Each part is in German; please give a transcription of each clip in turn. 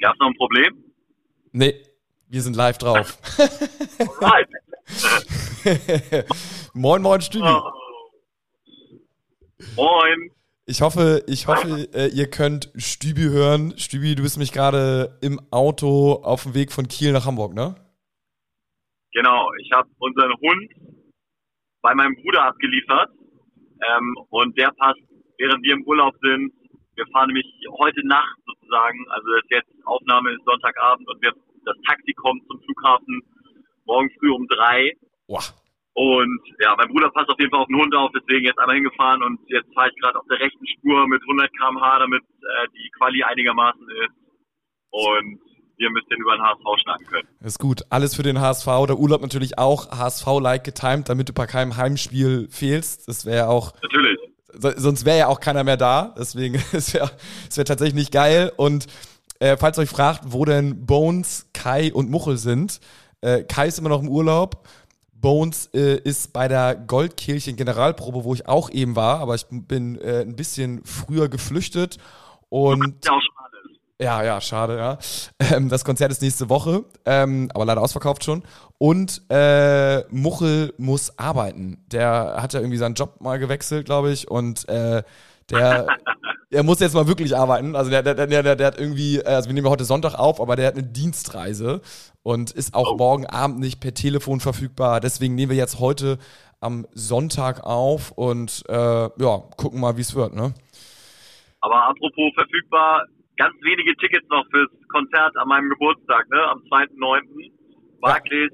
Gab es noch ein Problem? Nee, wir sind live drauf. moin, moin, Stübi. Oh. Moin. Ich hoffe, ich hoffe, äh, ihr könnt Stübi hören. Stübi, du bist mich gerade im Auto auf dem Weg von Kiel nach Hamburg, ne? Genau, ich habe unseren Hund bei meinem Bruder abgeliefert ähm, und der passt, während wir im Urlaub sind. Wir fahren nämlich heute Nacht sozusagen, also das jetzt Aufnahme ist Sonntagabend und wir, das Taxi kommt zum Flughafen morgen früh um drei. Boah. Und ja, mein Bruder passt auf jeden Fall auf den Hund auf, deswegen jetzt einmal hingefahren und jetzt fahre ich gerade auf der rechten Spur mit 100 km/h, damit äh, die Quali einigermaßen ist. Und wir ein bisschen über den HSV schnacken können. ist gut. Alles für den HSV. Der Urlaub natürlich auch HSV-like getimed, damit du bei keinem Heimspiel fehlst. Das wäre auch. Natürlich. Sonst wäre ja auch keiner mehr da. Deswegen, es wäre wär tatsächlich nicht geil. Und äh, falls ihr euch fragt, wo denn Bones, Kai und Muchel sind, äh, Kai ist immer noch im Urlaub. Bones äh, ist bei der Goldkirchen Generalprobe, wo ich auch eben war, aber ich bin äh, ein bisschen früher geflüchtet. Und ja, ja, ja, schade, ja. Ähm, das Konzert ist nächste Woche, ähm, aber leider ausverkauft schon. Und äh, Muchel muss arbeiten. Der hat ja irgendwie seinen Job mal gewechselt, glaube ich. Und äh, der, der muss jetzt mal wirklich arbeiten. Also der, der, der, der, der hat irgendwie, äh, also wir nehmen heute Sonntag auf, aber der hat eine Dienstreise und ist auch oh. morgen Abend nicht per Telefon verfügbar. Deswegen nehmen wir jetzt heute am Sonntag auf und äh, ja, gucken mal, wie es wird, ne? Aber apropos verfügbar, ganz wenige Tickets noch fürs Konzert an meinem Geburtstag, ne? Am 2.9. Barclays.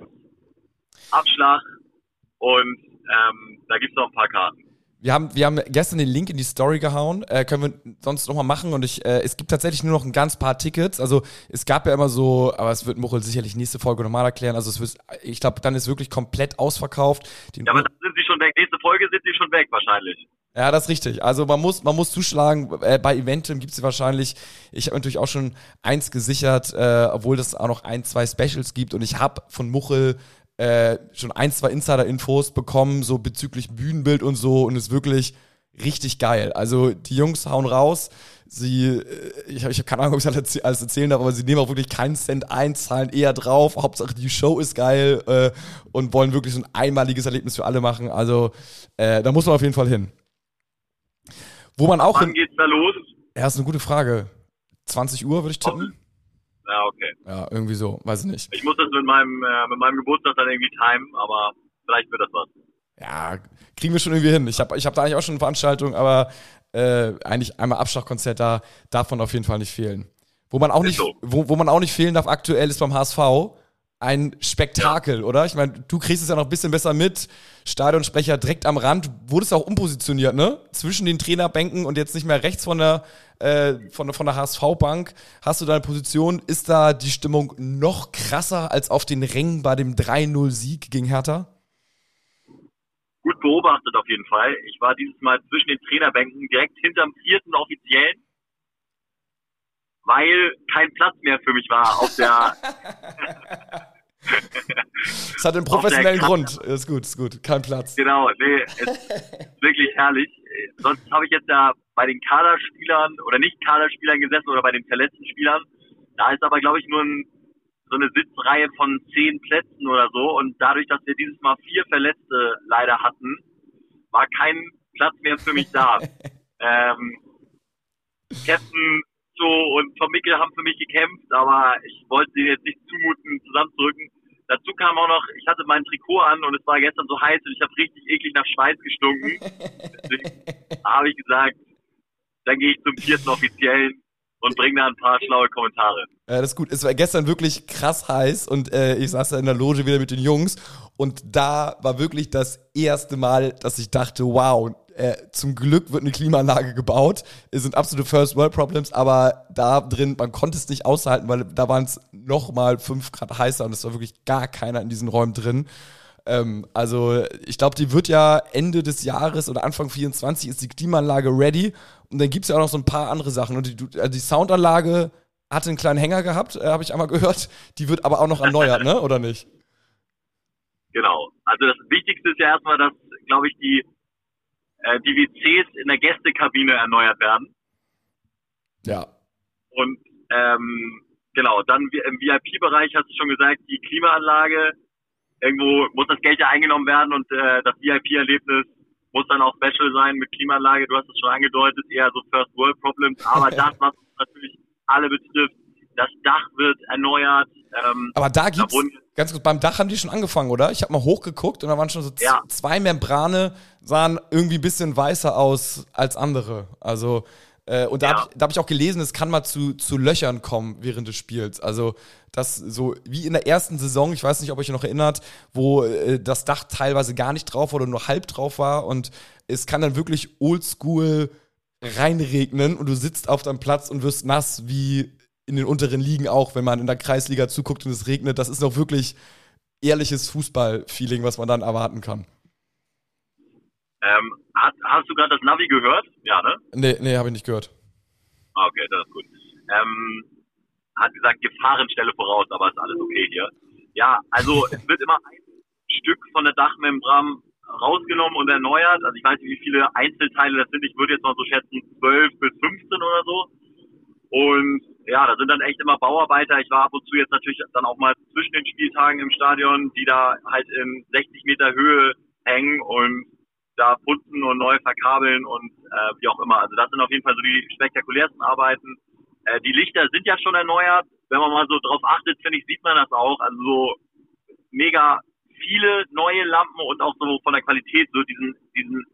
Abschlag und ähm, da gibt's noch ein paar Karten. Wir haben, wir haben gestern den Link in die Story gehauen. Äh, können wir sonst nochmal machen. Und ich, äh, es gibt tatsächlich nur noch ein ganz paar Tickets. Also es gab ja immer so, aber es wird Muchel sicherlich nächste Folge nochmal erklären. Also es wird, ich glaube, dann ist wirklich komplett ausverkauft. Den ja, aber dann sind sie schon weg. Nächste Folge sind sie schon weg wahrscheinlich. Ja, das ist richtig. Also man muss, man muss zuschlagen. Äh, bei Eventim gibt es wahrscheinlich. Ich habe natürlich auch schon eins gesichert, äh, obwohl es auch noch ein, zwei Specials gibt. Und ich habe von Muchel äh, schon ein, zwei Insider-Infos bekommen, so bezüglich Bühnenbild und so. Und ist wirklich richtig geil. Also die Jungs hauen raus. Sie, äh, ich habe ich hab keine Ahnung, ob ich alles erzählen darf, aber sie nehmen auch wirklich keinen Cent ein, zahlen eher drauf. Hauptsache die Show ist geil äh, und wollen wirklich so ein einmaliges Erlebnis für alle machen. Also äh, da muss man auf jeden Fall hin. Wo man auch. Wann geht's da los? Ja, ist eine gute Frage. 20 Uhr würde ich tippen. Ja, okay. Ja, irgendwie so, weiß ich nicht. Ich muss das mit meinem, äh, mit meinem Geburtstag dann irgendwie timen, aber vielleicht wird das was. Ja, kriegen wir schon irgendwie hin. Ich habe ich hab da eigentlich auch schon eine Veranstaltung, aber äh, eigentlich einmal Abschlagkonzert da darf man auf jeden Fall nicht fehlen. Wo man auch nicht, so. wo, wo man auch nicht fehlen darf aktuell ist beim HSV ein Spektakel, ja. oder? Ich meine, du kriegst es ja noch ein bisschen besser mit. Stadionsprecher direkt am Rand, wurdest auch umpositioniert, ne? Zwischen den Trainerbänken und jetzt nicht mehr rechts von der, äh, von, von der HSV-Bank. Hast du deine Position? Ist da die Stimmung noch krasser als auf den Rängen bei dem 3-0-Sieg gegen Hertha? Gut beobachtet auf jeden Fall. Ich war dieses Mal zwischen den Trainerbänken direkt hinterm vierten Offiziellen weil kein Platz mehr für mich war auf der. Es hat einen professionellen Grund. Ist gut, ist gut. Kein Platz. Genau, nee, ist wirklich herrlich. Sonst habe ich jetzt ja bei den Kaderspielern oder nicht Kaderspielern gesessen oder bei den verletzten Spielern. Da ist aber, glaube ich, nur ein, so eine Sitzreihe von zehn Plätzen oder so. Und dadurch, dass wir dieses Mal vier Verletzte leider hatten, war kein Platz mehr für mich da. ähm, Captain so und Tom Mickel haben für mich gekämpft, aber ich wollte sie jetzt nicht zumuten, zusammenzurücken. Dazu kam auch noch, ich hatte mein Trikot an und es war gestern so heiß und ich habe richtig eklig nach Schweiß gestunken. Deswegen habe ich gesagt, dann gehe ich zum vierten Offiziellen und bringe da ein paar schlaue Kommentare. Ja, das ist gut. Es war gestern wirklich krass heiß und äh, ich saß da in der Loge wieder mit den Jungs und da war wirklich das erste Mal, dass ich dachte, wow, äh, zum Glück wird eine Klimaanlage gebaut. Es sind absolute First World Problems, aber da drin, man konnte es nicht aushalten, weil da waren es nochmal fünf Grad heißer und es war wirklich gar keiner in diesen Räumen drin. Ähm, also ich glaube, die wird ja Ende des Jahres oder Anfang 24 ist die Klimaanlage ready und dann gibt es ja auch noch so ein paar andere Sachen. Und die, also die Soundanlage hatte einen kleinen Hänger gehabt, äh, habe ich einmal gehört. Die wird aber auch noch erneuert, ne? Oder nicht? Genau. Also das Wichtigste ist ja erstmal, dass, glaube ich, die äh, die WCs in der Gästekabine erneuert werden. Ja. Und ähm, genau, dann im VIP-Bereich hast du schon gesagt, die Klimaanlage. Irgendwo muss das Geld ja eingenommen werden und äh, das VIP-Erlebnis muss dann auch special sein mit Klimaanlage. Du hast es schon angedeutet, eher so First World Problems. Aber das, was natürlich alle betrifft, das Dach wird erneuert. Ähm, Aber da gibt's, da ganz kurz, beim Dach haben die schon angefangen, oder? Ich habe mal hochgeguckt und da waren schon so ja. zwei Membrane, sahen irgendwie ein bisschen weißer aus als andere. Also, äh, und da ja. habe ich, hab ich auch gelesen, es kann mal zu, zu Löchern kommen während des Spiels. Also, das so wie in der ersten Saison, ich weiß nicht, ob ihr euch noch erinnert, wo äh, das Dach teilweise gar nicht drauf war oder nur halb drauf war und es kann dann wirklich oldschool reinregnen und du sitzt auf deinem Platz und wirst nass wie in den unteren Ligen auch, wenn man in der Kreisliga zuguckt und es regnet. Das ist noch wirklich ehrliches Fußball-Feeling, was man dann erwarten kann. Ähm, hast, hast, du gerade das Navi gehört? Ja, ne? Nee, nee, habe ich nicht gehört. Ah, okay, das ist gut. Ähm, hat gesagt, Gefahrenstelle voraus, aber ist alles okay hier. Ja, also es wird immer ein Stück von der Dachmembran rausgenommen und erneuert. Also ich weiß nicht, wie viele Einzelteile das sind. Ich würde jetzt mal so schätzen 12 bis 15 oder so. Und ja, da sind dann echt immer Bauarbeiter. Ich war ab und zu jetzt natürlich dann auch mal zwischen den Spieltagen im Stadion, die da halt in 60 Meter Höhe hängen und da putzen und neu verkabeln und äh, wie auch immer. Also das sind auf jeden Fall so die spektakulärsten Arbeiten. Äh, die Lichter sind ja schon erneuert. Wenn man mal so drauf achtet, finde ich, sieht man das auch. Also so mega viele neue Lampen und auch so von der Qualität so diesen, diesen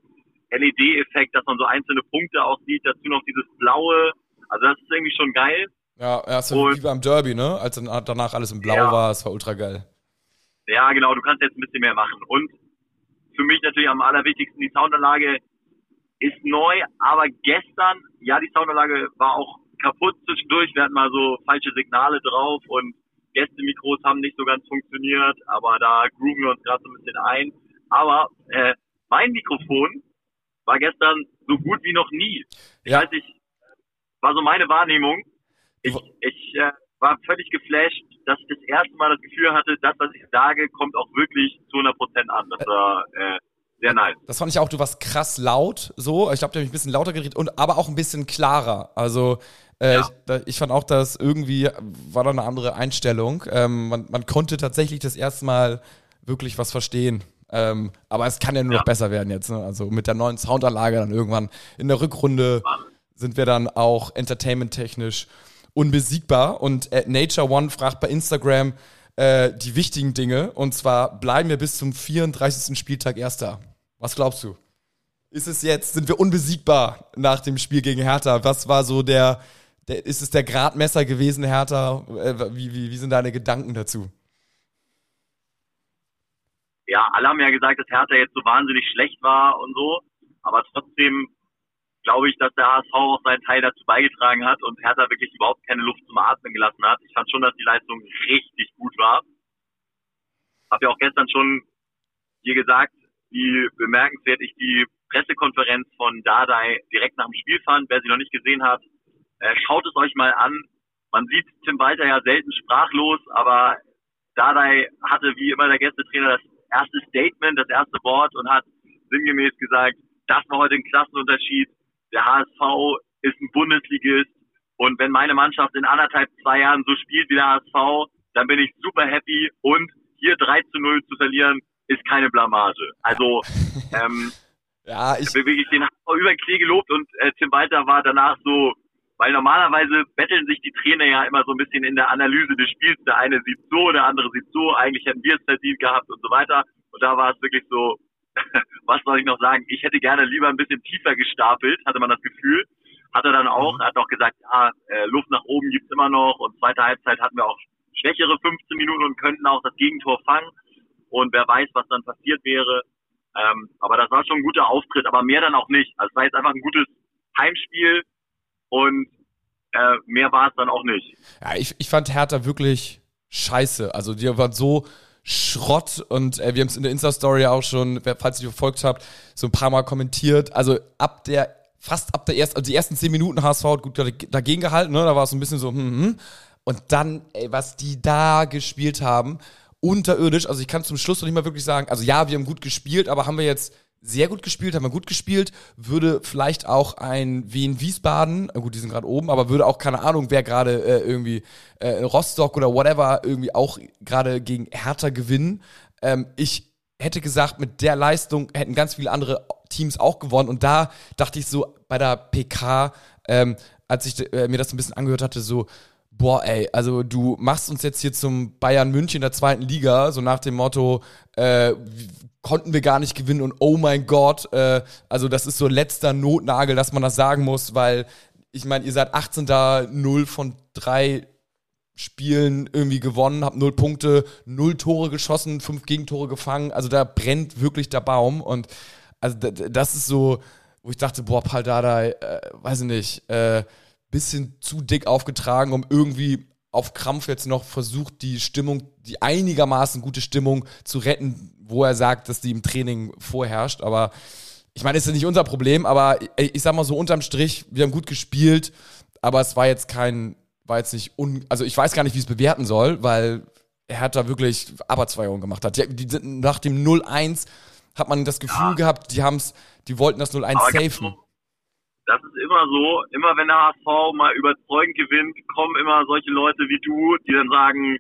LED-Effekt, dass man so einzelne Punkte auch sieht. Dazu noch dieses blaue. Also das ist irgendwie schon geil. Ja, erst wie beim Derby, ne? Als dann danach alles in Blau ja. war, es war ultra geil. Ja, genau, du kannst jetzt ein bisschen mehr machen. Und für mich natürlich am allerwichtigsten, die Soundanlage ist neu, aber gestern, ja, die Soundanlage war auch kaputt zwischendurch. Wir hatten mal so falsche Signale drauf und Gästemikros haben nicht so ganz funktioniert, aber da grooven wir uns gerade so ein bisschen ein. Aber äh, mein Mikrofon war gestern so gut wie noch nie. Ich ja. weiß nicht, war so meine Wahrnehmung. Ich, ich äh, war völlig geflasht, dass ich das erste Mal das Gefühl hatte, das, was ich sage, kommt auch wirklich zu 100 Prozent an. Das war äh, sehr nice. Das fand ich auch, du warst krass laut, so. Ich glaube, du hast ein bisschen lauter geredet und aber auch ein bisschen klarer. Also äh, ja. ich, da, ich, fand auch, dass irgendwie war da eine andere Einstellung. Ähm, man, man, konnte tatsächlich das erste Mal wirklich was verstehen. Ähm, aber es kann ja nur ja. noch besser werden jetzt. Ne? Also mit der neuen Soundanlage dann irgendwann in der Rückrunde sind wir dann auch entertainment-technisch unbesiegbar. Und äh, Nature One fragt bei Instagram äh, die wichtigen Dinge. Und zwar bleiben wir bis zum 34. Spieltag Erster. Was glaubst du? Ist es jetzt, sind wir unbesiegbar nach dem Spiel gegen Hertha? Was war so der, der ist es der Gradmesser gewesen, Hertha? Äh, wie, wie, wie sind deine Gedanken dazu? Ja, alle haben ja gesagt, dass Hertha jetzt so wahnsinnig schlecht war und so. Aber trotzdem glaube ich, dass der HSV auch seinen Teil dazu beigetragen hat und Hertha wirklich überhaupt keine Luft zum Atmen gelassen hat. Ich fand schon, dass die Leistung richtig gut war. Habe ja auch gestern schon hier gesagt, wie bemerkenswert ich die Pressekonferenz von Dardai direkt nach dem Spiel fand. Wer sie noch nicht gesehen hat, äh, schaut es euch mal an. Man sieht Tim Walter ja selten sprachlos, aber Dardai hatte wie immer der Gästetrainer das erste Statement, das erste Wort und hat sinngemäß gesagt, das war heute ein Klassenunterschied der HSV ist ein Bundesligist und wenn meine Mannschaft in anderthalb, zwei Jahren so spielt wie der HSV, dann bin ich super happy und hier 3 zu 0 zu verlieren, ist keine Blamage. Also, ähm, ja, ich habe wirklich den HSV über Klee gelobt und äh, Tim Walter war danach so, weil normalerweise betteln sich die Trainer ja immer so ein bisschen in der Analyse des Spiels. Der eine sieht so, der andere sieht so, eigentlich hätten wir es verdient gehabt und so weiter. Und da war es wirklich so, was soll ich noch sagen? Ich hätte gerne lieber ein bisschen tiefer gestapelt, hatte man das Gefühl. Hat er dann auch, mhm. hat auch gesagt, ja, äh, Luft nach oben gibt's immer noch und zweite Halbzeit hatten wir auch schwächere 15 Minuten und könnten auch das Gegentor fangen. Und wer weiß, was dann passiert wäre. Ähm, aber das war schon ein guter Auftritt, aber mehr dann auch nicht. Also es war jetzt einfach ein gutes Heimspiel und äh, mehr war es dann auch nicht. Ja, ich, ich fand Hertha wirklich scheiße. Also die waren so Schrott und äh, wir haben es in der Insta-Story auch schon, falls ihr verfolgt habt, so ein paar Mal kommentiert. Also ab der, fast ab der ersten, also die ersten zehn Minuten HSV hat gut dagegen gehalten, ne? Da war es ein bisschen so, hm, hm. Und dann, ey, was die da gespielt haben, unterirdisch. Also ich kann zum Schluss noch nicht mal wirklich sagen, also ja, wir haben gut gespielt, aber haben wir jetzt sehr gut gespielt, haben wir gut gespielt, würde vielleicht auch ein Wien Wiesbaden, gut, die sind gerade oben, aber würde auch keine Ahnung, wer gerade äh, irgendwie äh, Rostock oder whatever irgendwie auch gerade gegen Hertha gewinnen. Ähm, ich hätte gesagt, mit der Leistung hätten ganz viele andere Teams auch gewonnen und da dachte ich so bei der PK, ähm, als ich äh, mir das ein bisschen angehört hatte, so boah, ey, also du machst uns jetzt hier zum Bayern München der zweiten Liga, so nach dem Motto, äh, konnten wir gar nicht gewinnen und oh mein Gott, äh, also das ist so letzter Notnagel, dass man das sagen muss, weil ich meine, ihr seid 18. da 0 von 3 Spielen irgendwie gewonnen, habt 0 Punkte, 0 Tore geschossen, 5 Gegentore gefangen, also da brennt wirklich der Baum und also das ist so, wo ich dachte, boah, Paldada, äh, weiß ich nicht, äh, bisschen zu dick aufgetragen, um irgendwie auf Krampf jetzt noch versucht, die Stimmung, die einigermaßen gute Stimmung zu retten, wo er sagt, dass die im Training vorherrscht. Aber ich meine, das ist nicht unser Problem, aber ich, ich sag mal so unterm Strich, wir haben gut gespielt, aber es war jetzt kein, war jetzt nicht un, also ich weiß gar nicht, wie es bewerten soll, weil er hat da wirklich Aberzweigungen gemacht hat. Die, die, nach dem 0-1 hat man das Gefühl ja. gehabt, die haben's, die wollten das 0-1 safen das ist immer so, immer wenn der HSV mal überzeugend gewinnt, kommen immer solche Leute wie du, die dann sagen,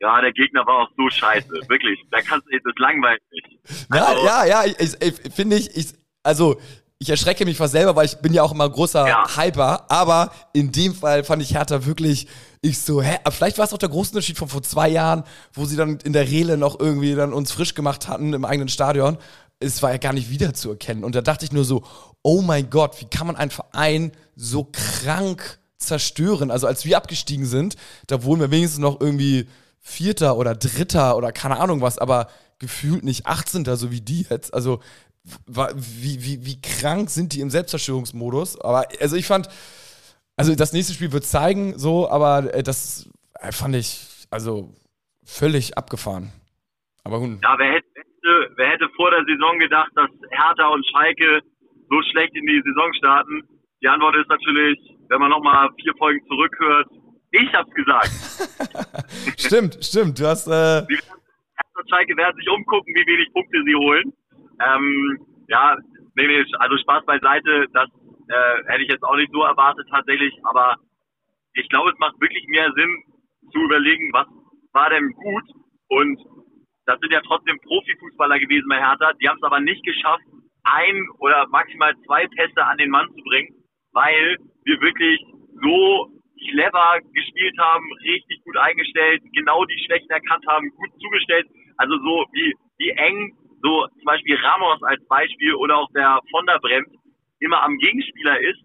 ja, der Gegner war auch so scheiße. Wirklich. Da kannst du, das langweilt nicht. Also, ja, ja, ja, ich, ich finde ich, ich, also, ich erschrecke mich fast selber, weil ich bin ja auch immer großer ja. Hyper, aber in dem Fall fand ich Hertha wirklich, ich so, hä, vielleicht war es auch der große Unterschied von vor zwei Jahren, wo sie dann in der Rele noch irgendwie dann uns frisch gemacht hatten im eigenen Stadion es war ja gar nicht wiederzuerkennen. Und da dachte ich nur so, oh mein Gott, wie kann man einen Verein so krank zerstören? Also als wir abgestiegen sind, da wurden wir wenigstens noch irgendwie Vierter oder Dritter oder keine Ahnung was, aber gefühlt nicht 18. so wie die jetzt. Also wie, wie, wie krank sind die im Selbstzerstörungsmodus? Aber also ich fand, also das nächste Spiel wird zeigen, so, aber äh, das äh, fand ich also völlig abgefahren. Aber gut. Ja, wer hätte, wer hätte vor der Saison gedacht, dass Hertha und Schalke so schlecht in die Saison starten? Die Antwort ist natürlich, wenn man nochmal vier Folgen zurückhört, ich hab's gesagt. stimmt, stimmt. Du hast. Äh und Schalke werden sich umgucken, wie wenig Punkte sie holen. Ähm, ja, nee, nee, also Spaß beiseite, das äh, hätte ich jetzt auch nicht so erwartet tatsächlich, aber ich glaube, es macht wirklich mehr Sinn zu überlegen, was war denn gut und das sind ja trotzdem Profifußballer gewesen bei Hertha. Die haben es aber nicht geschafft, ein oder maximal zwei Pässe an den Mann zu bringen, weil wir wirklich so clever gespielt haben, richtig gut eingestellt, genau die Schwächen erkannt haben, gut zugestellt. Also so wie, wie eng so zum Beispiel Ramos als Beispiel oder auch der von der Bremt immer am Gegenspieler ist.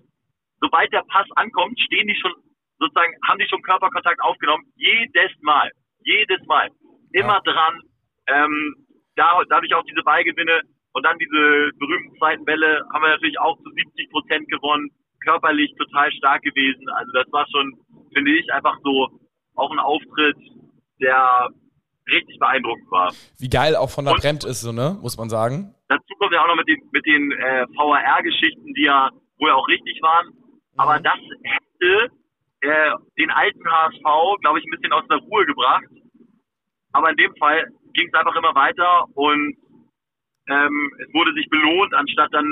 Sobald der Pass ankommt, stehen die schon sozusagen, haben die schon Körperkontakt aufgenommen. Jedes Mal. Jedes Mal. Immer dran, ähm, da, dadurch auch diese Ballgewinne und dann diese berühmten zweiten Bälle haben wir natürlich auch zu 70 Prozent gewonnen, körperlich total stark gewesen. Also das war schon, finde ich, einfach so auch ein Auftritt, der richtig beeindruckend war. Wie geil auch von der Bremt ist, so, ne? Muss man sagen. Dazu kommt ja auch noch mit den, mit den äh, VAR-Geschichten, die ja wohl auch richtig waren. Aber mhm. das hätte äh, den alten HSV, glaube ich, ein bisschen aus der Ruhe gebracht. Aber in dem Fall ging es einfach immer weiter und ähm, es wurde sich belohnt, anstatt dann,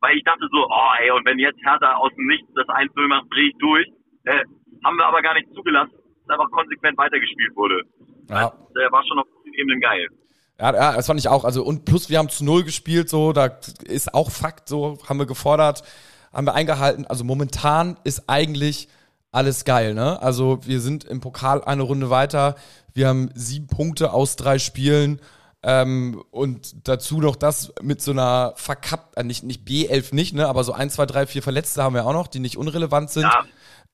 weil ich dachte so, oh ey, und wenn jetzt Hertha aus dem Nichts das 1 macht, drehe ich durch. Äh, haben wir aber gar nicht zugelassen, dass einfach konsequent weitergespielt wurde. Ja. Das äh, war schon auf vielen Ebenen geil. Ja, ja, das fand ich auch. Also, und plus wir haben zu null gespielt, so, da ist auch Fakt, so, haben wir gefordert, haben wir eingehalten. Also momentan ist eigentlich alles geil, ne? Also wir sind im Pokal eine Runde weiter. Wir haben sieben Punkte aus drei Spielen. Ähm, und dazu noch das mit so einer verkappten, äh, nicht, nicht B11 nicht, ne, aber so ein, zwei, drei, vier Verletzte haben wir auch noch, die nicht unrelevant sind. Ja.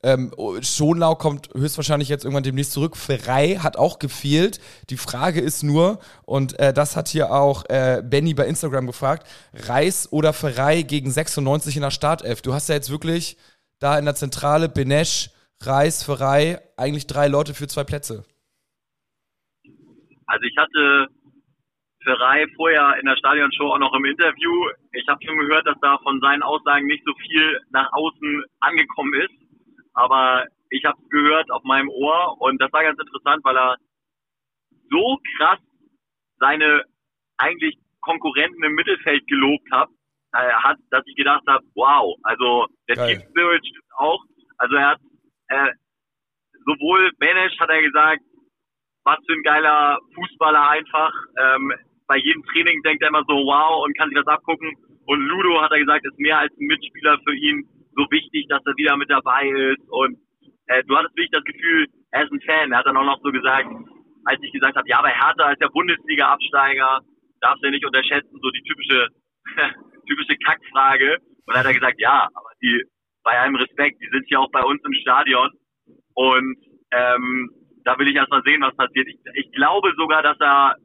Ähm, Schonlau kommt höchstwahrscheinlich jetzt irgendwann demnächst zurück. Ferrei hat auch gefehlt. Die Frage ist nur, und äh, das hat hier auch äh, Benny bei Instagram gefragt, Reis oder Ferrei gegen 96 in der Startelf. Du hast ja jetzt wirklich da in der Zentrale Benesch, Reis, Ferrei, eigentlich drei Leute für zwei Plätze. Also ich hatte Ferrei vorher in der Stadionshow auch noch im Interview. Ich habe schon gehört, dass da von seinen Aussagen nicht so viel nach außen angekommen ist. Aber ich habe es gehört auf meinem Ohr und das war ganz interessant, weil er so krass seine eigentlich Konkurrenten im Mittelfeld gelobt habe, äh, hat, dass ich gedacht habe, wow, also der Geil. Team Spirit stimmt auch. Also er hat äh, sowohl Benesch hat er gesagt, was für ein geiler Fußballer einfach. Ähm, bei jedem Training denkt er immer so, wow, und kann sich das abgucken. Und Ludo hat er gesagt, ist mehr als ein Mitspieler für ihn so wichtig, dass er wieder mit dabei ist. Und äh, du hattest wirklich das Gefühl, er ist ein Fan. Er hat dann auch noch so gesagt, als ich gesagt habe, ja, aber Hertha ist der Bundesliga-Absteiger, darfst du nicht unterschätzen, so die typische, typische Kackfrage. Und dann hat er gesagt, ja, aber die, bei allem Respekt, die sind ja auch bei uns im Stadion. Und ähm, da will ich erst mal sehen, was passiert. Ich, ich glaube sogar, dass er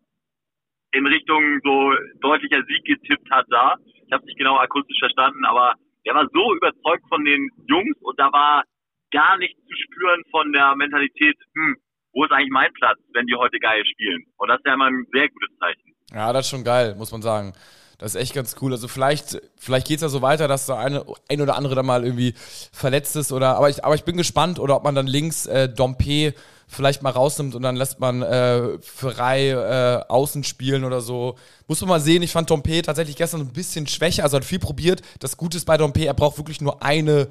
in Richtung so deutlicher Sieg getippt hat da. Ich habe nicht genau akustisch verstanden, aber er war so überzeugt von den Jungs und da war gar nichts zu spüren von der Mentalität, hm, wo ist eigentlich mein Platz, wenn die heute geil spielen? Und das ist ja immer ein sehr gutes Zeichen. Ja, das ist schon geil, muss man sagen. Das ist echt ganz cool. Also vielleicht, vielleicht geht's ja so weiter, dass da eine, ein oder andere da mal irgendwie verletzt ist oder, aber ich, aber ich bin gespannt oder ob man dann links äh, Dompe vielleicht mal rausnimmt und dann lässt man äh, Ferrei äh, außen spielen oder so. Muss man mal sehen. Ich fand Dompe tatsächlich gestern ein bisschen schwächer, also hat viel probiert. Das Gute ist bei Dompe, er braucht wirklich nur eine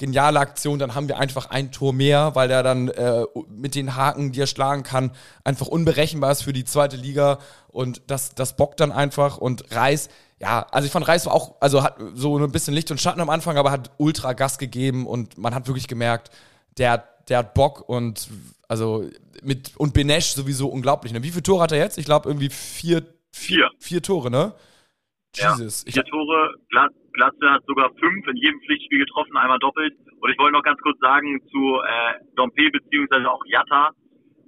geniale Aktion, dann haben wir einfach ein Tor mehr, weil er dann äh, mit den Haken, die er schlagen kann, einfach unberechenbar ist für die zweite Liga und das, das bockt dann einfach und Reis, ja, also ich fand Reis war auch, also hat so ein bisschen Licht und Schatten am Anfang, aber hat ultra Gas gegeben und man hat wirklich gemerkt, der, der hat Bock und also mit und Benesch sowieso unglaublich. Ne? Wie viele Tore hat er jetzt? Ich glaube irgendwie vier, vier, vier Tore, ne? Jesus. Ja, vier Tore, Glatz, Glatze hat sogar fünf in jedem Pflichtspiel getroffen, einmal doppelt. Und ich wollte noch ganz kurz sagen zu äh, Dompe beziehungsweise auch Jatta,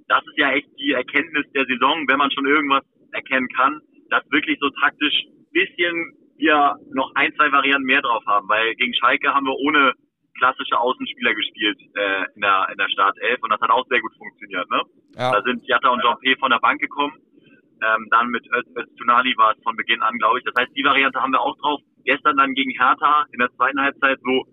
das ist ja echt die Erkenntnis der Saison, wenn man schon irgendwas erkennen kann, dass wirklich so taktisch bisschen wir noch ein, zwei Varianten mehr drauf haben, weil gegen Schalke haben wir ohne klassische Außenspieler gespielt äh, in der in der Startelf und das hat auch sehr gut funktioniert. Ne? Ja. Da sind Jatta und Dompe von der Bank gekommen ähm, dann mit Öztunali war es von Beginn an, glaube ich. Das heißt, die Variante haben wir auch drauf. Gestern dann gegen Hertha in der zweiten Halbzeit so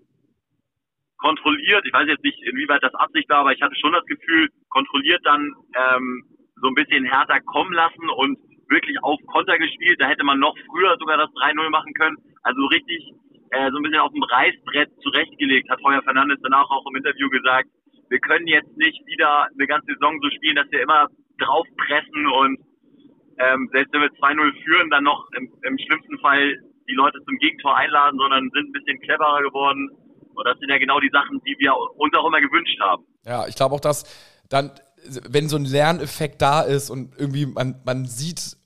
kontrolliert. Ich weiß jetzt nicht, inwieweit das Absicht war, aber ich hatte schon das Gefühl, kontrolliert dann ähm, so ein bisschen Hertha kommen lassen und wirklich auf Konter gespielt. Da hätte man noch früher sogar das 3-0 machen können. Also richtig äh, so ein bisschen auf dem Reißbrett zurechtgelegt, hat Heuer Fernandes danach auch im Interview gesagt. Wir können jetzt nicht wieder eine ganze Saison so spielen, dass wir immer draufpressen und ähm, selbst wenn wir 2-0 führen, dann noch im, im schlimmsten Fall die Leute zum Gegentor einladen, sondern sind ein bisschen cleverer geworden. Und das sind ja genau die Sachen, die wir uns auch immer gewünscht haben. Ja, ich glaube auch, dass dann, wenn so ein Lerneffekt da ist und irgendwie man, man sieht,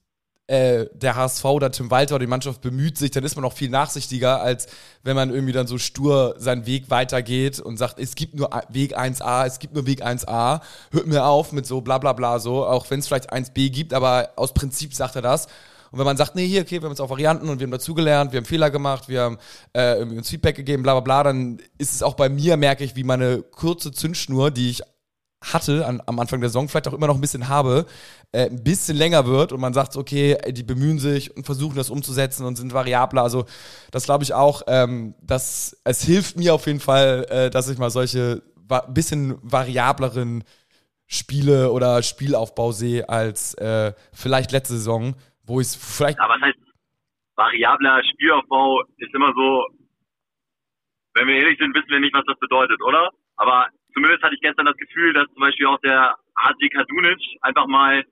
äh, der HSV oder Tim Walter oder die Mannschaft bemüht sich, dann ist man auch viel nachsichtiger, als wenn man irgendwie dann so stur seinen Weg weitergeht und sagt, es gibt nur Weg 1a, es gibt nur Weg 1a, hört mir auf mit so bla bla bla so, auch wenn es vielleicht 1b gibt, aber aus Prinzip sagt er das. Und wenn man sagt, nee, hier, okay, wir haben jetzt auch Varianten und wir haben dazugelernt, wir haben Fehler gemacht, wir haben äh, uns Feedback gegeben, bla bla bla, dann ist es auch bei mir, merke ich, wie meine kurze Zündschnur, die ich hatte an, am Anfang der Saison, vielleicht auch immer noch ein bisschen habe, äh, ein bisschen länger wird und man sagt, okay, die bemühen sich und versuchen das umzusetzen und sind variabler. Also das glaube ich auch, ähm, dass es hilft mir auf jeden Fall, äh, dass ich mal solche wa bisschen variableren Spiele oder Spielaufbau sehe als äh, vielleicht letzte Saison, wo ich es vielleicht. Aber was heißt variabler Spielaufbau ist immer so, wenn wir ehrlich sind, wissen wir nicht, was das bedeutet, oder? Aber zumindest hatte ich gestern das Gefühl, dass zum Beispiel auch der Hadji Kadunic einfach mal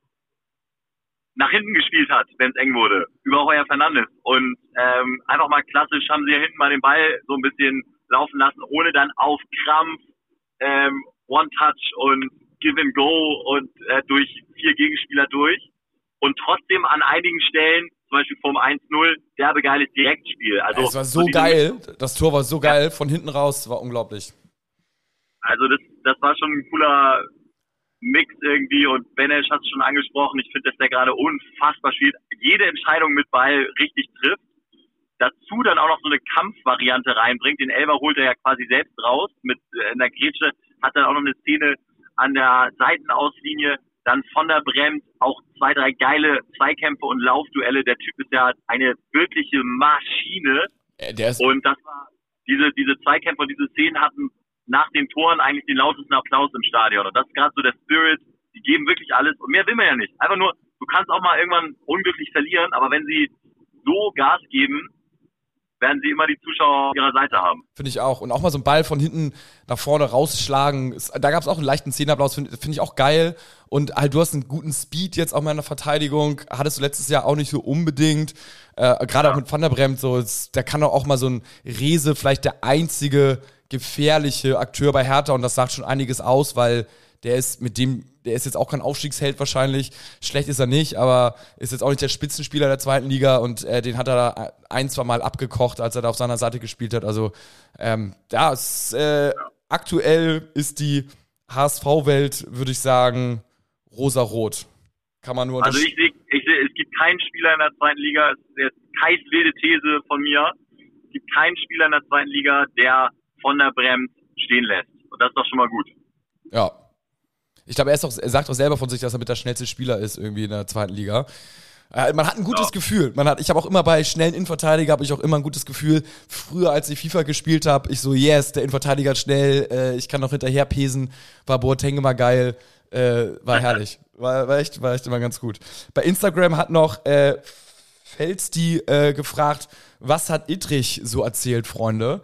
nach hinten gespielt hat, wenn es eng wurde, über Heuer Fernandes. Und ähm, einfach mal klassisch haben sie ja hinten mal den Ball so ein bisschen laufen lassen, ohne dann auf Krampf ähm, One-Touch und Give and Go und äh, durch vier Gegenspieler durch. Und trotzdem an einigen Stellen, zum Beispiel vom 1-0, derbe geiles Direktspiel. Also, es war so geil, das Tor war so geil, von hinten raus, war unglaublich. Also das, das war schon ein cooler Mix irgendwie und Benesch hat es schon angesprochen. Ich finde, dass der gerade unfassbar spielt. Jede Entscheidung mit Ball richtig trifft. Dazu dann auch noch so eine Kampfvariante reinbringt. Den Elber holt er ja quasi selbst raus. Mit äh, in der Grätsche hat er auch noch eine Szene an der Seitenauslinie. Dann von der Bremt auch zwei, drei geile Zweikämpfe und Laufduelle. Der Typ ist ja eine wirkliche Maschine. Äh, und das war diese, diese Zweikämpfe und diese Szenen hatten nach den Toren eigentlich den lautesten Applaus im Stadion. Und das ist gerade so der Spirit. Die geben wirklich alles. Und mehr will man ja nicht. Einfach nur, du kannst auch mal irgendwann unglücklich verlieren, aber wenn sie so Gas geben, werden sie immer die Zuschauer auf ihrer Seite haben. Finde ich auch. Und auch mal so einen Ball von hinten nach vorne rausschlagen. Da gab es auch einen leichten Zehnerapplaus, finde find ich auch geil. Und halt, du hast einen guten Speed jetzt auch mal in der Verteidigung. Hattest du letztes Jahr auch nicht so unbedingt. Äh, Gerade ja. auch mit Van der Bremt, so, der kann doch auch mal so ein Rese, vielleicht der einzige gefährliche Akteur bei Hertha. Und das sagt schon einiges aus, weil der ist mit dem der ist jetzt auch kein Aufstiegsheld wahrscheinlich. Schlecht ist er nicht, aber ist jetzt auch nicht der Spitzenspieler der zweiten Liga und äh, den hat er da ein, zwei Mal abgekocht, als er da auf seiner Seite gespielt hat. Also ähm, ja, äh, aktuell ist die HSV-Welt, würde ich sagen, rosa-rot. Kann man nur. Also ich sehe, seh, es gibt keinen Spieler in der zweiten Liga, es ist keine wilde These von mir. Es gibt keinen Spieler in der zweiten Liga, der von der Brems stehen lässt. Und das ist doch schon mal gut. Ja, ich glaube, er, ist auch, er sagt auch selber von sich, dass er mit der schnellste Spieler ist irgendwie in der zweiten Liga. Äh, man hat ein gutes ja. Gefühl. Man hat, ich habe auch immer bei schnellen Innenverteidiger habe ich auch immer ein gutes Gefühl. Früher, als ich FIFA gespielt habe, ich so, yes, der Innenverteidiger hat schnell, äh, ich kann noch hinterher pesen. War Boateng immer geil, äh, war herrlich. War, war, echt, war echt immer ganz gut. Bei Instagram hat noch äh, Felsti äh, gefragt, was hat Idrich so erzählt, Freunde?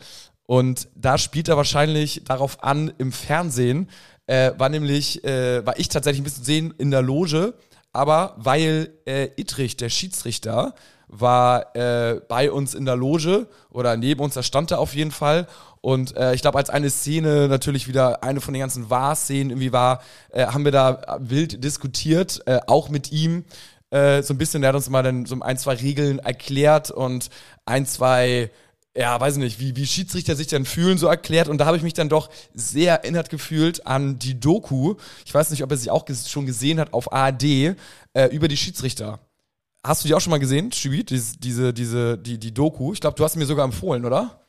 Und da spielt er wahrscheinlich darauf an im Fernsehen, äh, war nämlich, äh, war ich tatsächlich ein bisschen sehen in der Loge, aber weil äh, Ittrich, der Schiedsrichter, war äh, bei uns in der Loge oder neben uns, da stand er auf jeden Fall. Und äh, ich glaube, als eine Szene natürlich wieder eine von den ganzen Wahr-Szenen irgendwie war, äh, haben wir da wild diskutiert, äh, auch mit ihm. Äh, so ein bisschen, der hat uns mal dann so ein, zwei Regeln erklärt und ein, zwei ja, weiß nicht, wie, wie Schiedsrichter sich dann fühlen, so erklärt. Und da habe ich mich dann doch sehr erinnert gefühlt an die Doku. Ich weiß nicht, ob er sich auch ges schon gesehen hat auf ARD äh, über die Schiedsrichter. Hast du die auch schon mal gesehen, Stübi, diese, diese, diese, die, die Doku? Ich glaube, du hast mir sogar empfohlen, oder?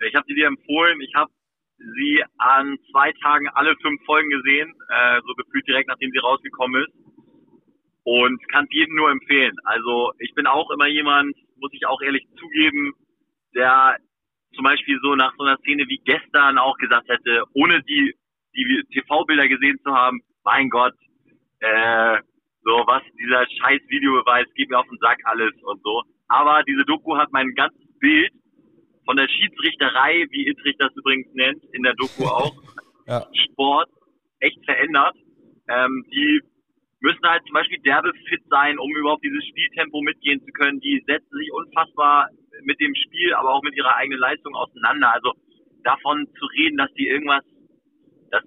Ich habe sie dir empfohlen. Ich habe sie an zwei Tagen alle fünf Folgen gesehen, äh, so gefühlt direkt nachdem sie rausgekommen ist. Und kann jedem nur empfehlen. Also ich bin auch immer jemand, muss ich auch ehrlich zugeben, der zum Beispiel so nach so einer Szene wie gestern auch gesagt hätte, ohne die, die TV-Bilder gesehen zu haben, mein Gott, äh, so was dieser scheiß Videobeweis geht mir auf den Sack alles und so. Aber diese Doku hat mein ganzes Bild von der Schiedsrichterei, wie Ittrich das übrigens nennt, in der Doku auch, ja. Sport echt verändert. Ähm, die müssen halt zum Beispiel derbe fit sein, um überhaupt dieses Spieltempo mitgehen zu können. Die setzen sich unfassbar mit dem Spiel, aber auch mit ihrer eigenen Leistung auseinander. Also davon zu reden, dass die irgendwas, das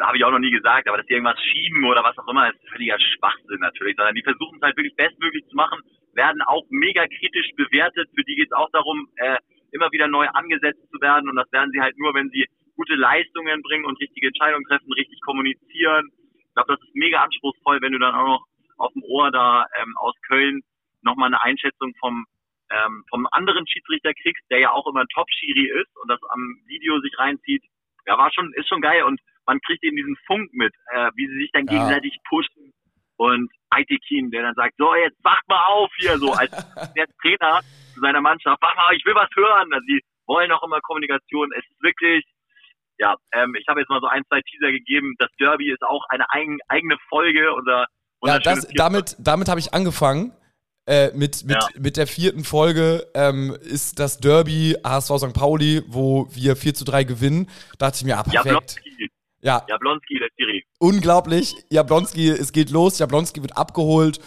habe ich auch noch nie gesagt, aber dass die irgendwas schieben oder was auch immer, ist völliger Schwachsinn natürlich, sondern die versuchen es halt wirklich bestmöglich zu machen, werden auch mega kritisch bewertet. Für die geht es auch darum, äh, immer wieder neu angesetzt zu werden und das werden sie halt nur, wenn sie gute Leistungen bringen und richtige Entscheidungen treffen, richtig kommunizieren. Ich glaube, das ist mega anspruchsvoll, wenn du dann auch noch auf dem Ohr da ähm, aus Köln nochmal eine Einschätzung vom ähm, vom anderen Schiedsrichter kriegst, der ja auch immer ein Top-Schiri ist und das am Video sich reinzieht, ja, war schon, ist schon geil und man kriegt eben diesen Funk mit, äh, wie sie sich dann ja. gegenseitig pushen und Aitekin, der dann sagt, so, jetzt wach mal auf hier, so als der Trainer zu seiner Mannschaft, wach mal, ich will was hören. Also, sie wollen auch immer Kommunikation. Es ist wirklich, ja, ähm, ich habe jetzt mal so ein, zwei Teaser gegeben. Das Derby ist auch eine eigen, eigene Folge. Unser, ja, das, damit, damit habe ich angefangen. Äh, mit, mit, ja. mit der vierten Folge ähm, ist das Derby HSV St. Pauli, wo wir 4 zu 3 gewinnen. Da dachte ich mir, ah, perfekt. Jablonski. Ja. Jablonski, der Siri. Unglaublich. Jablonski, es geht los. Jablonski wird abgeholt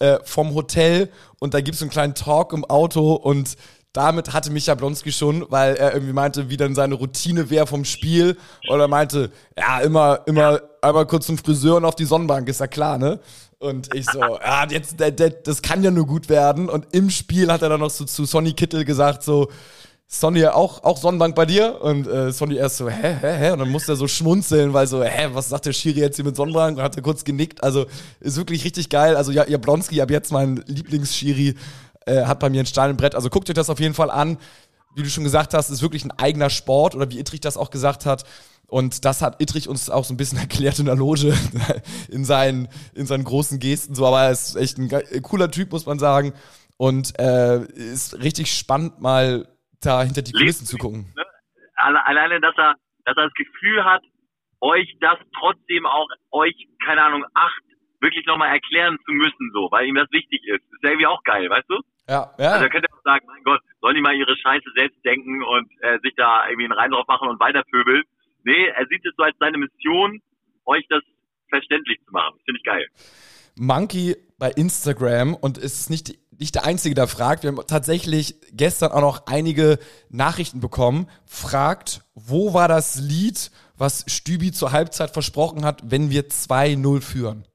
äh, vom Hotel und da gibt es einen kleinen Talk im Auto und damit hatte mich Jablonski schon, weil er irgendwie meinte, wie dann seine Routine wäre vom Spiel. Oder meinte, ja, immer, immer ja. einmal kurz zum Friseur und auf die Sonnenbank, ist ja klar, ne? Und ich so, ja, jetzt, das kann ja nur gut werden. Und im Spiel hat er dann noch so zu Sonny Kittel gesagt, so, Sonny, auch, auch Sonnenbank bei dir? Und äh, Sonny erst so, hä, hä, hä? Und dann musste er so schmunzeln, weil so, hä, was sagt der Schiri jetzt hier mit Sonnenbank? Und hat er kurz genickt. Also ist wirklich richtig geil. Also ja, Jablonski, ab jetzt mein Lieblingsschiri, äh, hat bei mir ein Stein im Brett. Also guckt euch das auf jeden Fall an. Wie du schon gesagt hast, ist wirklich ein eigener Sport. Oder wie Ittrich das auch gesagt hat, und das hat Ittrich uns auch so ein bisschen erklärt in der Loge, in seinen, in seinen großen Gesten. So, aber er ist echt ein cooler Typ, muss man sagen. Und äh, ist richtig spannend, mal da hinter die Kulissen zu gucken. Ne? Alleine, dass er, dass er das Gefühl hat, euch das trotzdem auch, euch, keine Ahnung, acht wirklich nochmal erklären zu müssen, so, weil ihm das wichtig ist. Ist ja irgendwie auch geil, weißt du? Ja, ja. Also da könnt ihr auch sagen, mein Gott, sollen die mal ihre Scheiße selbst denken und äh, sich da irgendwie einen Rein drauf machen und weiterpöbeln. Nee, er sieht es so als seine Mission, euch das verständlich zu machen. Finde ich geil. Monkey bei Instagram und ist nicht, nicht der Einzige, der fragt. Wir haben tatsächlich gestern auch noch einige Nachrichten bekommen. Fragt, wo war das Lied, was Stübi zur Halbzeit versprochen hat, wenn wir 2-0 führen?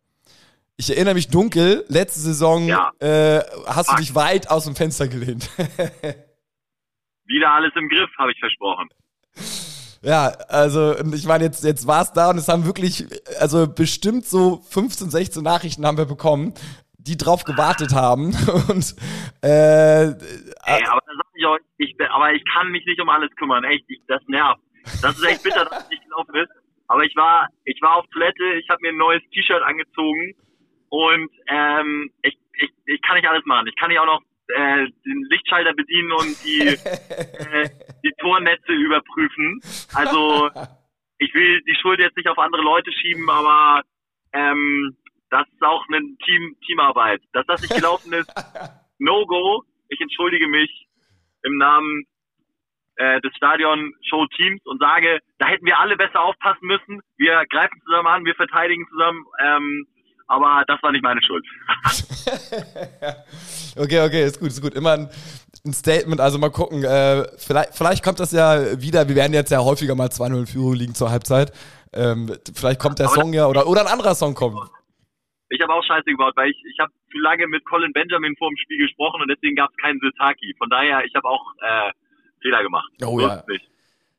Ich erinnere mich dunkel, letzte Saison Ja. äh, hast Fuck. du dich weit aus dem Fenster gelehnt. Wieder alles im Griff, habe ich versprochen. Ja, also ich meine, jetzt, jetzt war es da und es haben wirklich, also bestimmt so 15, 16 Nachrichten haben wir bekommen, die drauf gewartet haben. Und äh, Ey, aber sag ich aber ich kann mich nicht um alles kümmern. Echt, ich, das nervt. Das ist echt bitter, dass es nicht gelaufen ist. Aber ich war, ich war auf Toilette, ich habe mir ein neues T-Shirt angezogen und ähm, ich, ich, ich kann nicht alles machen. Ich kann nicht auch noch äh, den Lichtschalter bedienen und die, äh, die Tornetze überprüfen. Also ich will die Schuld jetzt nicht auf andere Leute schieben, aber ähm, das ist auch eine Team Teamarbeit. Dass das nicht gelaufen ist, No-Go. Ich entschuldige mich im Namen äh, des Stadion-Show-Teams und sage, da hätten wir alle besser aufpassen müssen. Wir greifen zusammen an, wir verteidigen zusammen. Ähm, aber das war nicht meine Schuld. okay, okay, ist gut, ist gut. Immer ein, ein Statement, also mal gucken. Äh, vielleicht, vielleicht kommt das ja wieder, wir werden jetzt ja häufiger mal 2-0 in Führung liegen zur Halbzeit. Ähm, vielleicht kommt der Aber Song ja oder, oder ein anderer Song kommt. Ich habe auch Scheiße gebaut, weil ich, ich habe zu lange mit Colin Benjamin vor dem Spiel gesprochen und deswegen gab es keinen Sitaki. Von daher, ich habe auch äh, Fehler gemacht. Oh ja. nicht.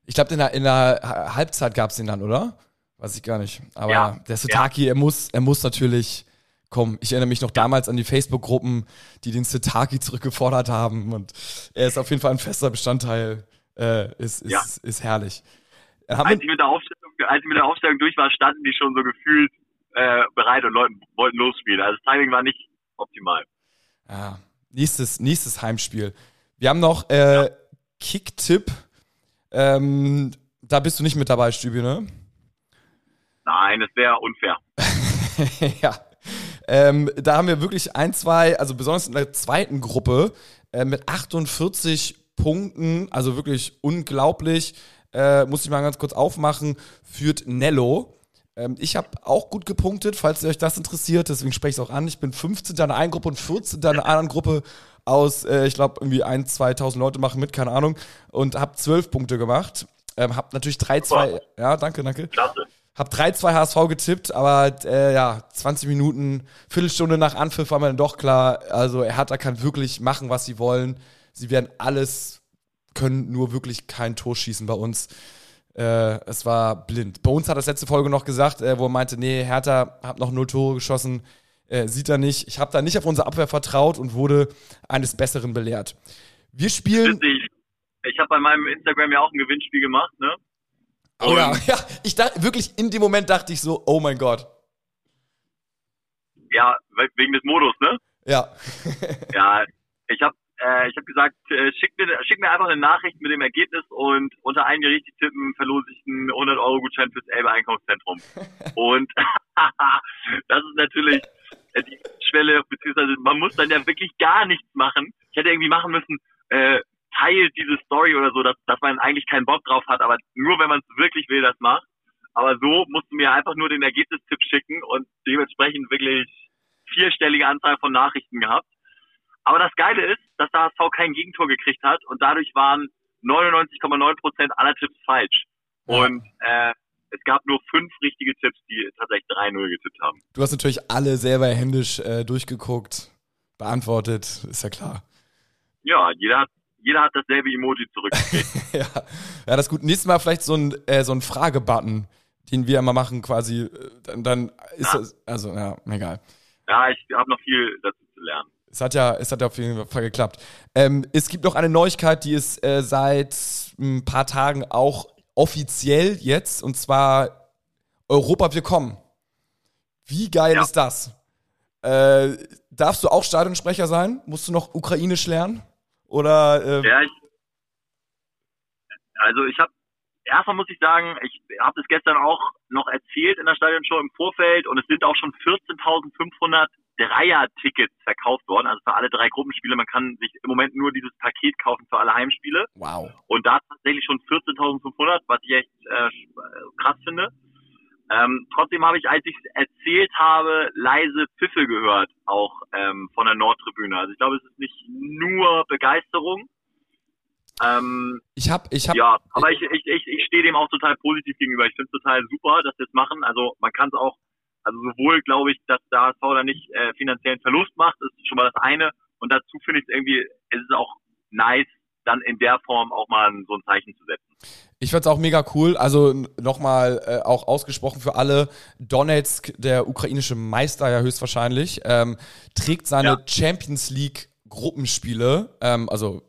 Ich glaube, in der, in der Ha- Halbzeit gab es den dann, oder? Weiß ich gar nicht. Aber Ja. der Sitaki, er muss, er muss natürlich kommen. Ich erinnere mich noch damals an die Facebook-Gruppen, die den Sitaki zurückgefordert haben. Und er ist auf jeden Fall ein fester Bestandteil. Äh, ist, ist, Ja. ist herrlich. Dann haben Als ich mit der Aufstellung, als ich mit der Aufstellung durch war, standen die schon so gefühlt äh, bereit und Leuten wollten losspielen. Also das Timing war nicht optimal. ja, nächstes, nächstes Heimspiel. Wir haben noch äh, Kick-Tipp. Ähm, da bist du nicht mit dabei, Stübi, ne? Nein, das wäre unfair. ja. Ähm, da haben wir wirklich ein, zwei, also besonders in der zweiten Gruppe äh, mit 48 Punkten, also wirklich unglaublich, äh, muss ich mal ganz kurz aufmachen, führt Nello. Ähm, ich habe auch gut gepunktet, falls euch das interessiert, deswegen spreche ich es auch an. Ich bin 15. in der einen Gruppe und 14. in der anderen Gruppe aus, äh, ich glaube, irgendwie 1.000, 2.000 Leute machen mit, keine Ahnung, und habe 12 Punkte gemacht. Ähm, hab natürlich 3-2, ja, danke, danke. Klasse. Hab 3-2 HSV getippt, aber äh, ja, 20 Minuten, Viertelstunde nach Anpfiff war mir dann doch klar, also Hertha kann wirklich machen, was sie wollen. Sie werden alles, können nur wirklich kein Tor schießen bei uns. Äh, es war blind. Bei uns hat das letzte Folge noch gesagt, äh, wo er meinte, nee, Hertha hat noch null Tore geschossen, äh, sieht er nicht. Ich habe da nicht auf unsere Abwehr vertraut und wurde eines Besseren belehrt. Wir spielen. Ich habe bei meinem Instagram ja auch ein Gewinnspiel gemacht, ne? Oh ja, ich dachte wirklich in dem Moment dachte ich so, oh mein Gott. Ja, we- wegen des Modus, ne? Ja. Ja, ich habe äh, ich hab gesagt, äh, schick, mir, schick mir einfach eine Nachricht mit dem Ergebnis und unter einen, die richtig tippen, verlose ich einen 100-Euro-Gutschein fürs Elbe Einkaufszentrum. und das ist natürlich äh, die Schwelle, beziehungsweise man muss dann ja wirklich gar nichts machen. Ich hätte irgendwie machen müssen, äh, teilt diese Story oder so, dass, dass man eigentlich keinen Bock drauf hat, aber nur wenn man es wirklich will, das macht. Aber so musst du mir einfach nur den Ergebnistipp schicken und dementsprechend wirklich vierstellige Anzahl von Nachrichten gehabt. Aber das Geile ist, dass der HSV kein Gegentor gekriegt hat und dadurch waren 99,9 Prozent aller Tipps falsch. Und äh, es gab nur fünf richtige Tipps, die tatsächlich 3-0 getippt haben. Du hast natürlich alle selber händisch äh, durchgeguckt, beantwortet, ist ja klar. Ja, jeder hat, jeder hat dasselbe Emoji zurückgekriegt. ja. ja, das ist gut. Nächstes Mal vielleicht so ein, äh, so ein Fragebutton, den wir immer machen, quasi. äh, Dann, dann ist Ja. das, also, ja, egal. ja, ich habe noch viel dazu zu lernen. Es hat ja, es hat ja auf jeden Fall geklappt. Ähm, es gibt noch eine Neuigkeit, die ist äh, seit ein paar Tagen auch offiziell jetzt, und zwar Europa, wir kommen. Wie geil Ja. ist das? Äh, darfst du auch Stadionsprecher sein? Musst du noch Ukrainisch lernen? Oder äh, Ja, ich, also ich habe, erstmal muss ich sagen, ich habe das gestern auch noch erzählt in der Stadionshow im Vorfeld und es sind auch schon 14.500 Dreier-Tickets verkauft worden, also für alle drei Gruppenspiele. Man kann sich im Moment nur dieses Paket kaufen für alle Heimspiele. Wow. Und da tatsächlich schon 14.500, was ich echt äh, krass finde. Ähm, trotzdem habe ich, als ich erzählt habe, leise Pfiffe gehört, auch ähm, von der Nordtribüne. Also ich glaube, es ist nicht nur Begeisterung. Ähm, ich habe, ich habe. Ja, aber ich, ich, ich, ich stehe dem auch total positiv gegenüber. Ich finde es total super, dass sie es machen. Also man kann es auch, also sowohl glaube ich, dass der HSV da nicht äh, finanziellen Verlust macht, ist schon mal das eine. Und dazu finde ich es irgendwie, es ist auch nice, dann in der Form auch mal so ein Zeichen zu setzen. Ich fand's auch mega cool. Also nochmal äh, auch ausgesprochen für alle, Donetsk, der ukrainische Meister ja höchstwahrscheinlich, ähm, trägt seine ja. Champions League Gruppenspiele, ähm, also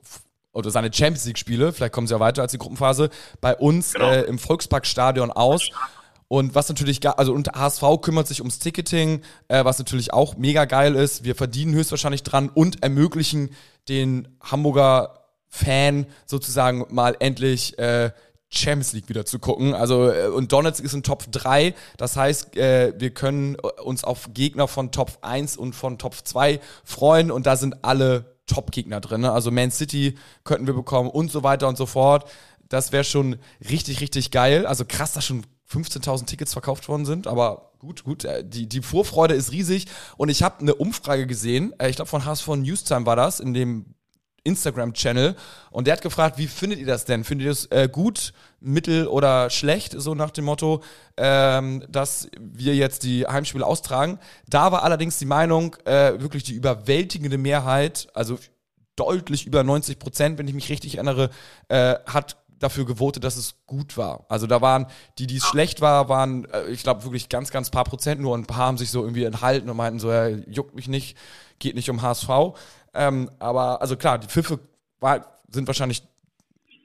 oder seine Champions League Spiele, vielleicht kommen sie ja weiter als die Gruppenphase, bei uns genau. äh, im Volksparkstadion aus. Und was natürlich, also und HSV kümmert sich ums Ticketing, äh, was natürlich auch mega geil ist. Wir verdienen höchstwahrscheinlich dran und ermöglichen den Hamburger Fan sozusagen mal endlich äh, Champions League wieder zu gucken. Also äh, und Donetsk ist in Top 3, das heißt, äh, wir können uns auf Gegner von Top 1 und von Top 2 freuen und da sind alle Top-Gegner drin. Ne? Also Man City könnten wir bekommen und so weiter und so fort. Das wäre schon richtig, richtig geil. Also krass, dass schon 15.000 Tickets verkauft worden sind, aber gut, gut, äh, die, die Vorfreude ist riesig und ich habe eine Umfrage gesehen, ich glaube von HSV Newstime war das, in dem Instagram-Channel und der hat gefragt, wie findet ihr das denn? Findet ihr es äh, gut, mittel oder schlecht, so nach dem Motto, ähm, dass wir jetzt die Heimspiele austragen? Da war allerdings die Meinung, äh, wirklich die überwältigende Mehrheit, also deutlich über 90 Prozent, wenn ich mich richtig erinnere, äh, hat dafür gewotet, dass es gut war. Also da waren die, die es schlecht war, waren, äh, ich glaube, wirklich ganz, ganz paar Prozent nur. Und ein paar haben sich so irgendwie enthalten und meinten so, ja, juckt mich nicht, geht nicht um HSV. Ähm, aber, also klar, die Pfiffe war, sind wahrscheinlich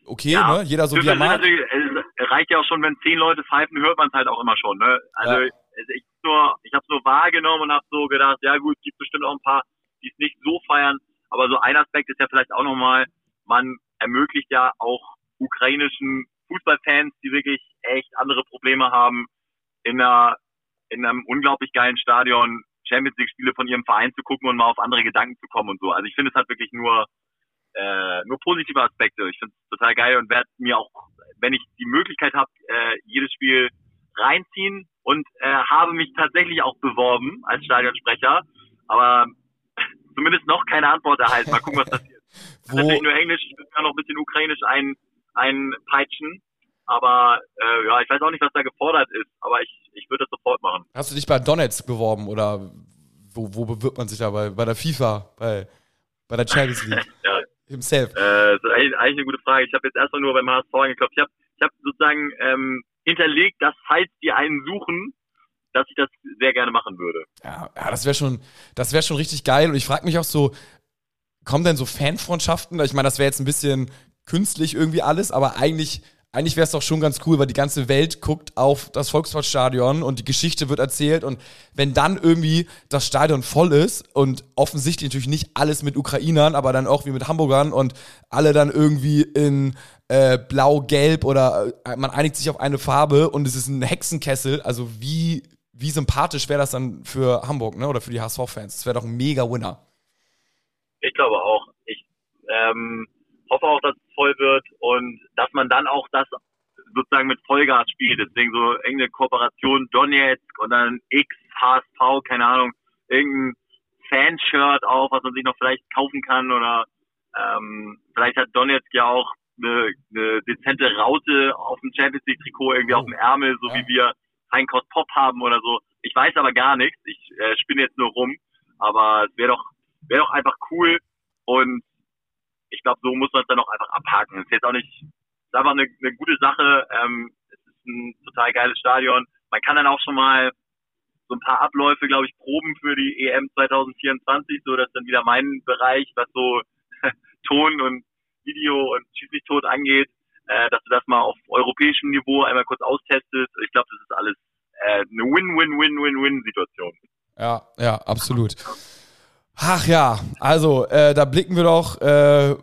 okay, ja, ne? Jeder so wie er mag. Es reicht ja auch schon, wenn zehn Leute pfeifen, hört man es halt auch immer schon, ne? Also ja. ich nur, ich habe es nur wahrgenommen und habe so gedacht, ja gut, gibt bestimmt auch ein paar, die es nicht so feiern. Aber so ein Aspekt ist ja vielleicht auch nochmal, man ermöglicht ja auch ukrainischen Fußballfans, die wirklich echt andere Probleme haben, in einer in einem unglaublich geilen Stadion Champions League Spiele von ihrem Verein zu gucken und mal auf andere Gedanken zu kommen und so. Also ich finde es hat wirklich nur äh, nur positive Aspekte. Ich finde es total geil und werde mir auch, wenn ich die Möglichkeit habe, äh, jedes Spiel reinziehen und äh, habe mich tatsächlich auch beworben als Stadionsprecher, aber zumindest noch keine Antwort erhalten. Mal gucken, was passiert. Wo? Natürlich nur Englisch, ich mir noch ein bisschen Ukrainisch ein, einpeitschen. Aber äh, ja, ich weiß auch nicht, was da gefordert ist, aber ich, ich würde das sofort machen. Hast du dich bei Donetsk beworben oder wo, wo bewirbt man sich da? Bei, bei der FIFA, bei, bei der Champions League? ja. Himself. Äh, das ist eigentlich, eigentlich eine gute Frage. Ich habe jetzt erstmal nur beim HSV angeklopft. Ich habe ich hab sozusagen ähm, hinterlegt, dass falls die einen suchen, dass ich das sehr gerne machen würde. Ja, ja das wäre schon, das wäre schon richtig geil. Und ich frage mich auch so, kommen denn so Fanfreundschaften? Ich meine, das wäre jetzt ein bisschen künstlich irgendwie alles, aber eigentlich eigentlich wäre es doch schon ganz cool, weil die ganze Welt guckt auf das Volksparkstadion und die Geschichte wird erzählt und wenn dann irgendwie das Stadion voll ist und offensichtlich natürlich nicht alles mit Ukrainern, aber dann auch wie mit Hamburgern und alle dann irgendwie in äh, blau-gelb oder äh, man einigt sich auf eine Farbe und es ist ein Hexenkessel, also wie, wie sympathisch wäre das dann für Hamburg ne? oder für die HSV-Fans? Das wäre doch ein mega Winner. Ich glaube auch. Ich, ähm hoffe auch, dass es voll wird und dass man dann auch das sozusagen mit Vollgas spielt. Deswegen so irgendeine Kooperation Donetsk und dann X, HSV, keine Ahnung, irgendein Fanshirt auch, was man sich noch vielleicht kaufen kann oder ähm, vielleicht hat Donetsk ja auch eine, eine dezente Raute auf dem Champions League Trikot irgendwie oh. auf dem Ärmel, so ja. wie wir Heinkost Pop haben oder so. Ich weiß aber gar nichts. Ich äh, spinne jetzt nur rum, aber es wäre doch wäre doch einfach cool und ich glaube, so muss man es dann auch einfach abhaken. Es ist jetzt auch nicht, ist einfach eine, eine gute Sache. Ähm, es ist ein total geiles Stadion. Man kann dann auch schon mal so ein paar Abläufe, glaube ich, proben für die EM 2024, so dass dann wieder mein Bereich, was so Ton und Video und Schieß tot angeht, äh, dass du das mal auf europäischem Niveau einmal kurz austestest. Ich glaube, das ist alles äh, eine Win-Win-Win-Win-Win-Situation. Ja, ja, absolut. Ach ja, also äh, da blicken wir doch äh,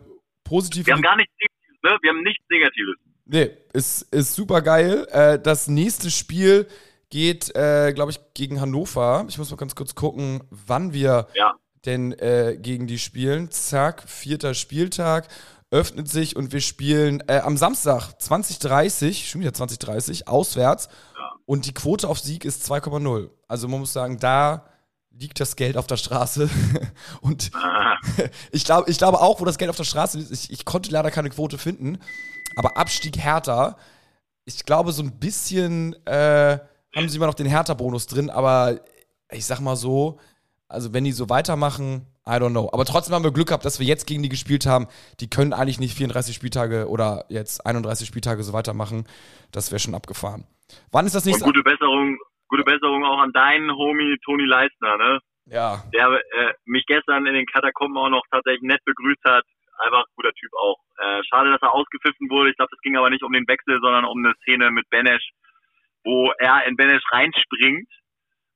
positiv. Wir haben gar nichts Negatives, ne? Wir haben nichts Negatives. Nee, ist, ist super geil. Äh, das nächste Spiel geht, äh, glaube ich, gegen Hannover. Ich muss mal ganz kurz gucken, wann wir Ja. denn äh, gegen die spielen. Zack, vierter Spieltag öffnet sich und wir spielen äh, am Samstag 2030, schon wieder 2030, auswärts. Und die Quote auf Sieg ist 2,0. Also man muss sagen, da liegt das Geld auf der Straße. und Ah, ich glaube ich glaube auch, wo das Geld auf der Straße ist, ich, ich konnte leider keine Quote finden, aber Abstieg Hertha, ich glaube so ein bisschen äh, haben sie immer noch den Hertha-Bonus drin, aber ich sag mal so, also wenn die so weitermachen, I don't know. Aber trotzdem haben wir Glück gehabt, dass wir jetzt gegen die gespielt haben. Die können eigentlich nicht 34 Spieltage oder jetzt 31 Spieltage so weitermachen. Das wäre schon abgefahren. Wann ist das und nächste? gute Besserung, gute Besserung auch an deinen Homie Toni Leistner, ne? Ja, Der äh, mich gestern in den Katakomben auch noch tatsächlich nett begrüßt hat. Einfach ein guter Typ auch. Äh, schade, dass er ausgepfiffen wurde. Ich glaube, es ging aber nicht um den Wechsel, sondern um eine Szene mit Benesch, wo er in Benesch reinspringt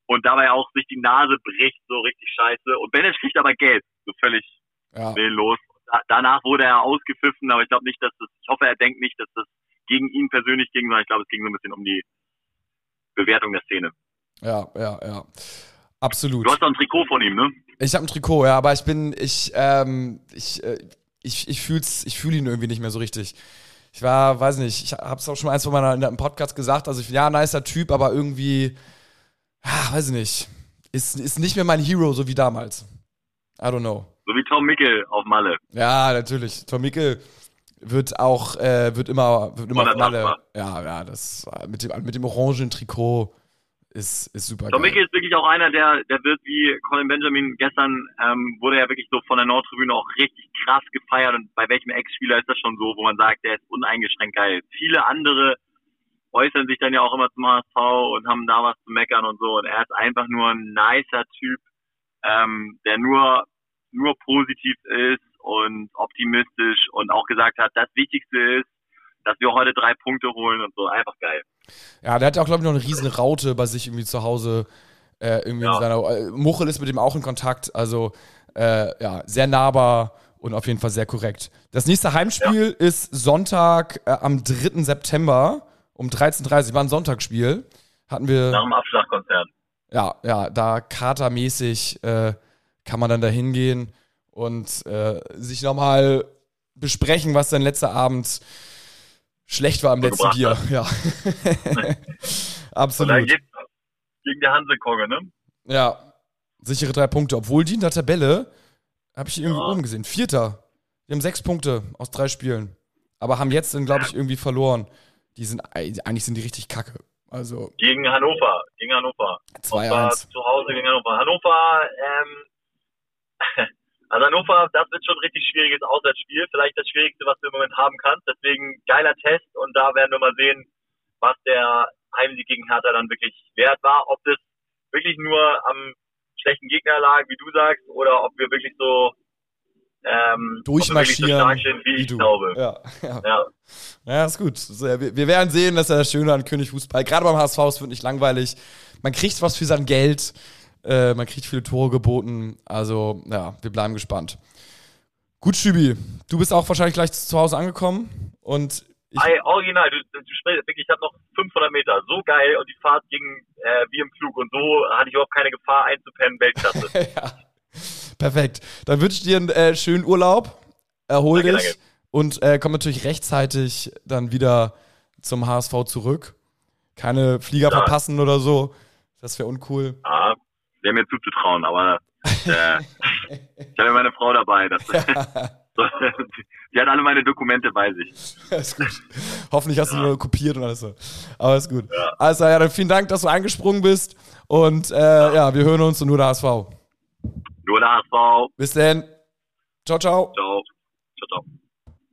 und dabei auch sich die Nase bricht, so richtig scheiße. Und Benesch kriegt aber Geld, so völlig ja. willenlos. Da, danach wurde er ausgepfiffen, aber ich glaube nicht, dass das, ich hoffe, er denkt nicht, dass das gegen ihn persönlich ging, sondern ich glaube, es ging so ein bisschen um die Bewertung der Szene. Ja, ja, ja. Absolut. Du hast doch ein Trikot von ihm, ne? Ich habe ein Trikot, ja, aber ich bin, ich, ähm, ich, äh, ich, ich fühl's, ich fühle ihn irgendwie nicht mehr so richtig. Ich war, weiß nicht, ich hab's auch schon eins von meiner in einem Podcast gesagt, also ich ja ein nicer Typ, aber irgendwie, ah, weiß ich nicht, ist, ist nicht mehr mein Hero, so wie damals. I don't know. So wie Tom Mickel auf Malle. Ja, natürlich. Tom Mickel wird auch, äh, wird immer, wird immer auf Malle. Ja, ja, das mit dem, mit dem orangen Trikot ist, ist super Tom. Mickel ist wirklich auch einer, der, der wird wie Colin Benjamin gestern, ähm, wurde er wirklich so von der Nordtribüne auch richtig krass gefeiert und bei welchem Ex-Spieler ist das schon so, wo man sagt, der ist uneingeschränkt geil. Viele andere äußern sich dann ja auch immer zum HSV und haben da was zu meckern und so und er ist einfach nur ein nicer Typ, ähm, der nur, nur positiv ist und optimistisch und auch gesagt hat, das Wichtigste ist, dass wir heute drei Punkte holen und so, einfach geil. Ja, der hat ja auch, glaube ich, noch eine riesen Raute bei sich irgendwie zu Hause. Äh, irgendwie Ja. in seiner, äh, Muchel ist mit dem auch in Kontakt. Also, äh, ja, sehr nahbar und auf jeden Fall sehr korrekt. Das nächste Heimspiel ist Sonntag äh, am 3. September um 13.30 Uhr. War ein Sonntagsspiel. Hatten wir. Nach dem Abschlagkonzert. ja, ja, da katermäßig äh, kann man dann da hingehen und äh, sich nochmal besprechen, was sein letzter Abend schlecht war am letzten Bier. Ja. Und dann Absolut. geht's gegen die Hansekogge, ne? Ja. Sichere drei Punkte. Obwohl die in der Tabelle, habe ich irgendwie Ja. oben gesehen, Vierter. Wir haben sechs Punkte aus drei Spielen. Aber haben jetzt dann, glaube ich, irgendwie verloren. Die sind, eigentlich sind die richtig kacke. Also Gegen Hannover. Gegen Hannover. Und zwar 2-1. zu Hause gegen Hannover. Hannover, ähm, also Hannover, das wird schon ein richtig schwieriges Auswärtsspiel. Vielleicht das Schwierigste, was du im Moment haben kannst. Deswegen geiler Test und da werden wir mal sehen, was der Heimsieg gegen Hertha dann wirklich wert war. Ob das wirklich nur am schlechten Gegner lag, wie du sagst, oder ob wir wirklich so ähm, so Durchmarschieren, stark sind, wie, wie ich du. glaube. Ja, ja. Ja. Ja, ist gut. So, wir werden sehen, dass er das Schöne an König Fußball. Gerade beim HSV, es wird nicht langweilig. Man kriegt was für sein Geld. Äh, man kriegt viele Tore geboten. Also, ja, wir bleiben gespannt. Gut, Schübi. Du bist auch wahrscheinlich gleich zu Hause angekommen. Und ich, Ey, original, du, du sprichst wirklich, ich habe noch 500 Meter, so geil und die Fahrt ging äh, wie im Flug und so hatte ich überhaupt keine Gefahr einzupennen, Weltklasse. ja, perfekt. Dann wünsche ich dir einen äh, schönen Urlaub. Erhol Danke, dich. danke. Und äh, komm natürlich rechtzeitig dann wieder zum HSV zurück. Keine Flieger Ja. verpassen oder so. Das wäre uncool. ja, wäre mir zuzutrauen, aber äh, ich habe ja meine Frau dabei. Das, die hat alle meine Dokumente bei sich. ist gut. Hoffentlich hast du nur kopiert und alles so. Aber ist gut. Also ja, dann vielen Dank, dass du eingesprungen bist. Und äh, ja. wir hören uns und nur der HSV. Nur der HSV. Bis dann. Ciao, ciao. Ciao. Ciao, ciao.